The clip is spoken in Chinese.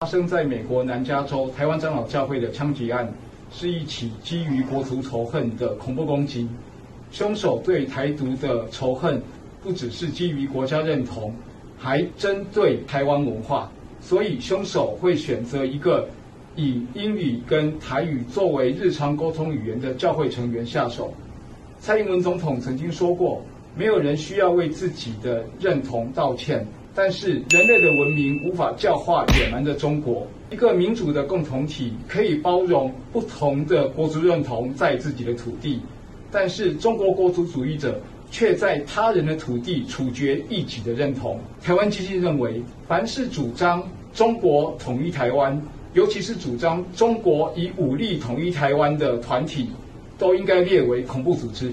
发生在美国南加州台湾长老教会的枪击案，是一起基于国族仇恨的恐怖攻击。凶手对台独的仇恨，不只是基于国家认同，还针对台湾文化。所以，凶手会选择一个以英语跟台语作为日常沟通语言的教会成员下手。蔡英文总统曾经说过：“没有人需要为自己的认同道歉。”但是人类的文明无法教化野蛮的中国。一个民主的共同体可以包容不同的国族认同在自己的土地，但是中国国族主义者却在他人的土地处决异己的认同。台湾基金认为，凡是主张中国统一台湾，尤其是主张中国以武力统一台湾的团体，都应该列为恐怖组织。